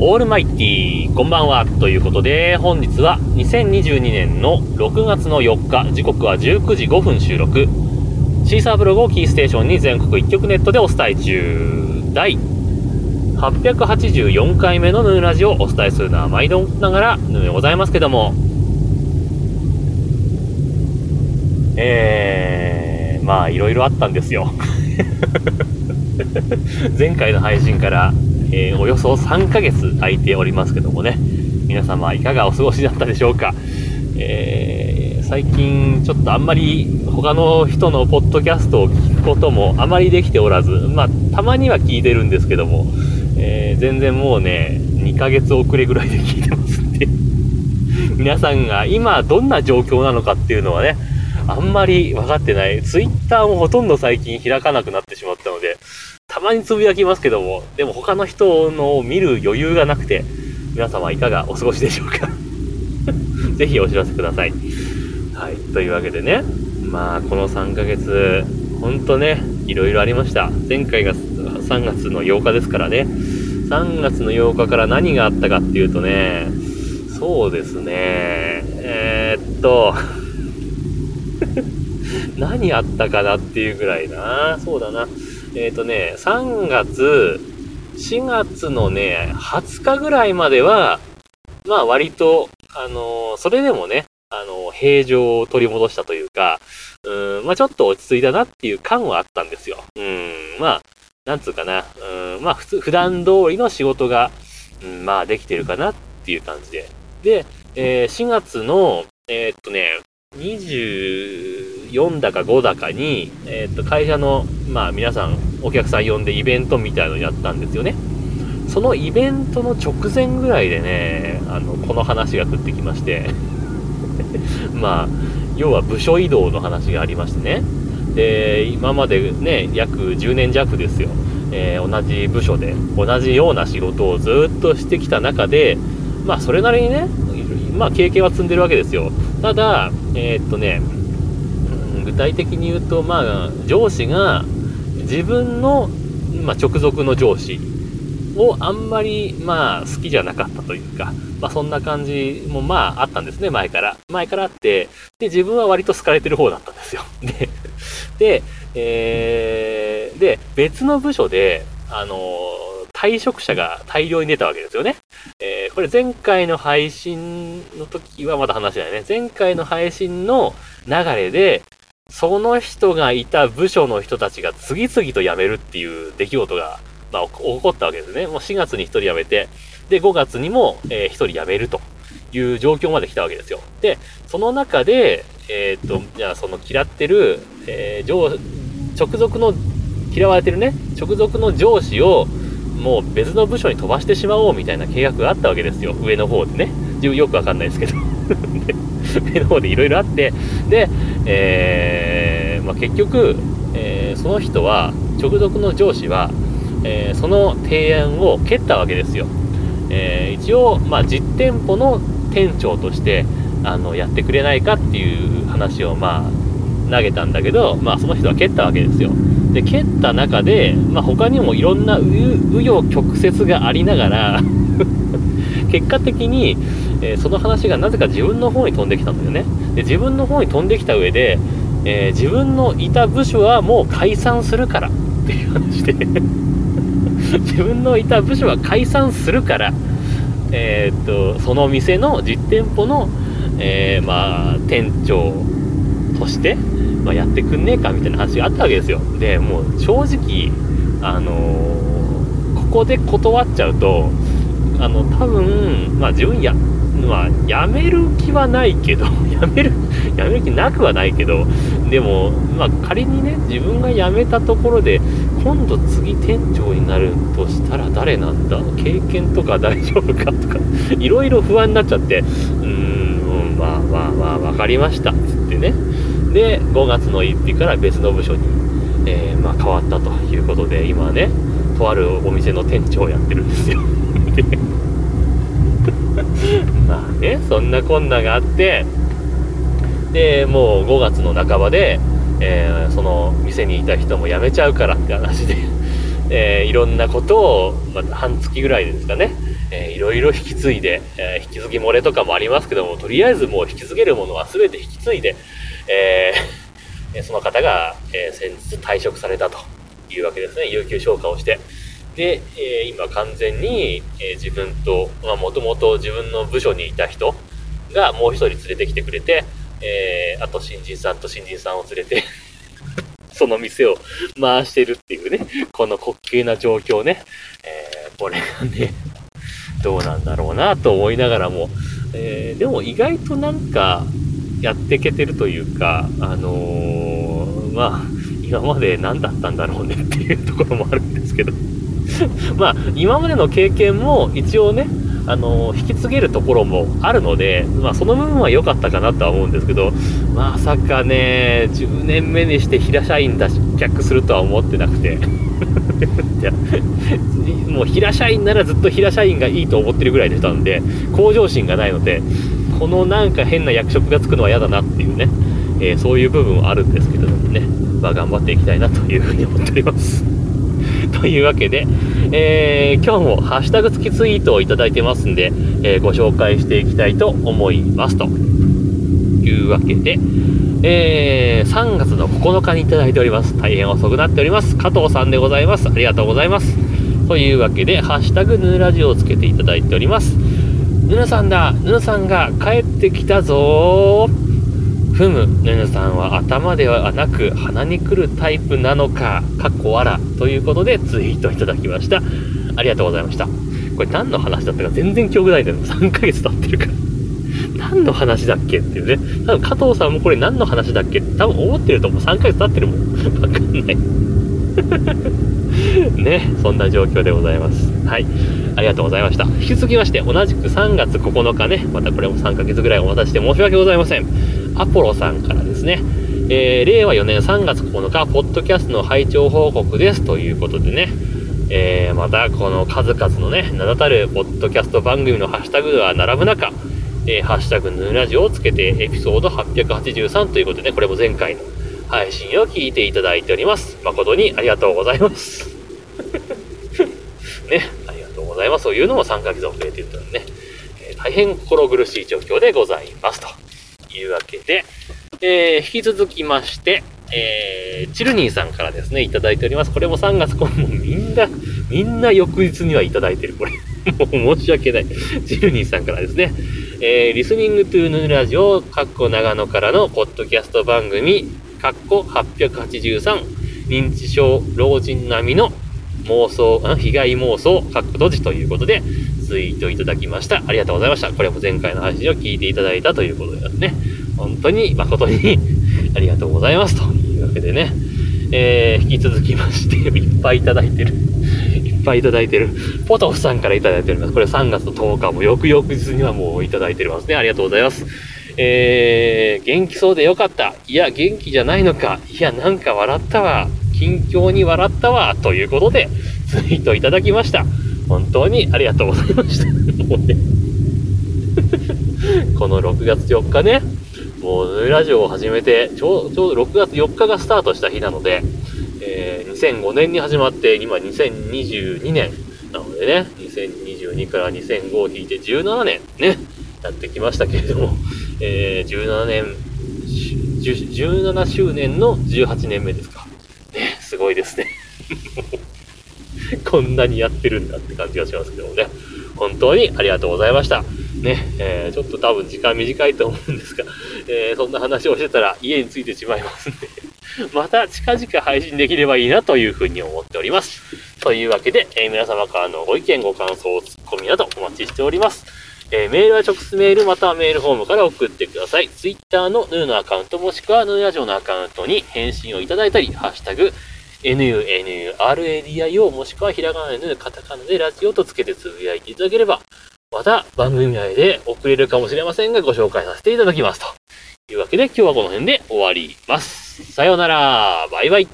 オールマイティー、こんばんは。ということで、本日は2022年の6月の4日、時刻は19時5分収録。シーサーブログをキーステーションに全国1局ネットでお伝え中。第884回目のヌーラジオをお伝えするのは毎度ながらヌーでございますけども、えー、まあいろいろあったんですよ。前回の配信からえー、およそ3ヶ月空いておりますけどもね、皆様いかがお過ごしだったでしょうか。えー、最近ちょっとあんまり他の人のポッドキャストを聞くこともあまりできておらず、まあ、たまには聞いてるんですけども、えー、全然もうね、2ヶ月遅れぐらいで聞いてますんで 皆さんが今どんな状況なのかっていうのはね、あんまり分かってない。ツイッターもほとんど最近開かなくなってしまったので、たまにつぶやきますけども、でも他の人のを見る余裕がなくて、皆様いかがお過ごしでしょうか？ぜひお知らせください。はい、というわけでね、まあこの3ヶ月、ほんとね、いろいろありました。前回が3月の8日ですからね、3月の8日から何があったかっていうとね、そうですね、えー、っと、何あったかなっていうぐらいな。そうだな。えっ、ー、とね、3月、4月のね、20日ぐらいまでは、まあ割と、あのー、それでもね、あのー、平常を取り戻したというか、うん、まあちょっと落ち着いたなっていう感はあったんですよ。うん、まあ、なんつうかな、うん、まあ普通、普段通りの仕事が、うん、まあできてるかなっていう感じで。で、えー、4月の、えー、っとね、24だか5だかに、えー、っと、会社の、まあ皆さん、お客さん呼んでイベントみたいのやったんですよね。そのイベントの直前ぐらいでね、あの、この話が降ってきまして まあ、要は部署移動の話がありましてね。で、今までね、約10年弱ですよ。えー、同じ部署で同じような仕事をずっとしてきた中で、まあそれなりにね、まあ経験は積んでるわけですよ。ただ、えー、っとね、具体的に言うと、まあ、上司が自分の、まあ、直属の上司をあんまり、まあ、好きじゃなかったというか、まあ、そんな感じも、まあ、あったんですね、前から。前からあって、で、自分は割と好かれてる方だったんですよ。で、で、えー、で、別の部署で、あの退職者が大量に出たわけですよね。えー、これ前回の配信の時はまだ話だよね。前回の配信の流れで、その人がいた部署の人たちが次々と辞めるっていう出来事が、まあ、起こったわけですね。もう4月に1人辞めて、で、5月にも、えー、1人辞めるという状況まで来たわけですよ。で、その中で、えー、っと、じゃあその嫌ってる、えー、上、直属の、嫌われてるね、直属の上司を、もう別の部署に飛ばしてしまおうみたいな契約があったわけですよ。上の方でね。よくわかんないですけど 上の方でいろいろあって、で、えー、まあ、結局、えー、その人は、直属の上司は、えー、その提案を蹴ったわけですよ。え一応、まあ、実店舗の店長として、あの、やってくれないかっていう話を、まあ、投げたんだけど、まあ、その人は蹴ったわけですよ。で、蹴った中で、まあ、他にもいろんな紆余曲折がありながら 結果的に、えー、その話がなぜか自分の方に飛んできたんだよね。で、自分の方に飛んできた上で、えー、自分のいた部署はもう解散するからっていう話で 自分のいた部署は解散するから、えー、っと、その店の実店舗の、えまあ、店長として、まあ、やってくんねえかみたいな話があったわけですよ。で、もう正直、あの、ここで断っちゃうと、あの、多分、まあ自分や、まあ、やめる気はないけど、やめる、やめる気なくはないけど、でも、まあ仮にね、自分が辞めたところで、今度次店長になるとしたら誰なんだ？経験とか大丈夫かとか、いろいろ不安になっちゃって、うーん、まあまあまあ、わかりました、つってね。で、5月の1日から別の部署に、えー、まあ、変わったということで、今ね、とあるお店の店長をやってるんですよ。まあね、そんなこんながあって、で、もう5月の半ばで、えー、その店にいた人も辞めちゃうからって話で、えー、いろんなことを、まあ、半月ぐらいですかね、えー、いろいろ引き継いで、えー、引き継ぎ漏れとかもありますけども、とりあえずもう引き継げるものは全て引き継いで、え、その方が、え先日退職されたというわけですね。有給消化をして。で、え今完全に、え自分と、まあ、もともと自分の部署にいた人がもう一人連れてきてくれて、えーあと新人さんと新人さんを連れて その店を回してるっていうね、この滑稽な状況ね。えー、これがね、どうなんだろうなと思いながらも、えー、でも意外となんか、やっていけてるというか、あのー、まあ、今まで何だったんだろうねっていうところもあるんですけど まあ、今までの経験も一応ね、あの引き継げるところもあるので、まあ、その部分は良かったかなとは思うんですけど、まさかね、10年目にして平社員脱却するとは思ってなくて。もう平社員ならずっと平社員がいいと思ってるぐらいでしたんで、向上心がないので、このなんか変な役職がつくのは嫌だなっていうね、えー、そういう部分はあるんですけれどもね、まあ、頑張っていきたいなというふうに思っております。というわけで、えー、今日もハッシュタグ付きツイートをいただいてますんで、えー、ご紹介していきたいと思いますというわけで、えー、3月の9日にいただいております。大変遅くなっております。加藤さんでございます。ありがとうございます。というわけで、ハッシュタグヌーラジオをつけていただいております。ヌヌさんだ、ヌヌさんが帰ってきたぞー。ふむ、ぬぬさんは頭ではなく鼻に来るタイプなのか、かっこわら、ということでツイートいただきました。ありがとうございました。これ何の話だったか全然記憶ないんだよ。3ヶ月経ってるから。何の話だっけっていうね。多分加藤さんもこれ何の話だっけって多分思ってると思う。3ヶ月経ってるもん。わかんない。ね、そんな状況でございます。はい。ありがとうございました。引き続きまして、同じく3月9日ね、またこれも3ヶ月ぐらいお待たせして申し訳ございません。アポロさんからですね、えー、令和4年3月9日、ポッドキャストの拝聴報告ですということでね、えー、またこの数々のね、名だたるポッドキャスト番組のハッシュタグが並ぶ中、えー、ハッシュタグヌーラジオをつけてエピソード883ということで、ね、これも前回の配信を聞いていただいております。誠にありがとうございます。ね、ありがとうございます。そういうのも3ヶ月遅れているというね、えー、大変心苦しい状況でございますと。いうわけで、えー、引き続きまして、えー、チルニーさんからですね、いただいております。これも3月、これもみんな、みんな翌日にはいただいてる、これ。もう申し訳ない。チルニーさんからですね、えー、リスニングトゥーヌーラジオ、かっこ長野からのポッドキャスト番組、かっこ883、認知症老人並みの妄想、被害妄想、かっこ閉じということで、ツイートいただきました。ありがとうございました。これも前回の配信を聞いていただいたということですね。本当に誠にありがとうございます。というわけでね、えー、引き続きまして、いっぱいいただいてる。いっぱいいただいてる。ポトフさんからいただいております。これ3月の10日も翌々日にはもういただいておりますね。ありがとうございます。えー、元気そうでよかった。いや、元気じゃないのか。いや、なんか笑ったわ。近況に笑ったわ。ということで、ツイートいただきました。本当にありがとうございました。もうね この6月4日ね、もう、ヌーラジオを始めて、ちょうちょうど6月4日がスタートした日なので、えー、2005年に始まって、今2022年なのでね、2022から2005を引いて17年ね、やってきましたけれども、えー、17年、17周年の18年目ですか。ね、すごいですね。こんなにやってるんだって感じがしますけどもね。本当にありがとうございました。ね、えー、ちょっと多分時間短いと思うんですが、えー、そんな話をしてたら家に着いてしまいますんで また近々配信できればいいなというふうに思っております。というわけで、えー、皆様からのご意見、ご感想、ツッコミなどお待ちしております。えー、メールは直接メールまたはメールフォームから送ってください。Twitter のヌーのアカウントもしくはヌーラジオのアカウントに返信をいただいたり、ハッシュタグ、nunuradio もしくはひらがなでカタカナでラジオとつけてつぶやいていただければ、また番組内で遅れるかもしれませんがご紹介させていただきます。というわけで今日はこの辺で終わります。さようなら。バイバイ。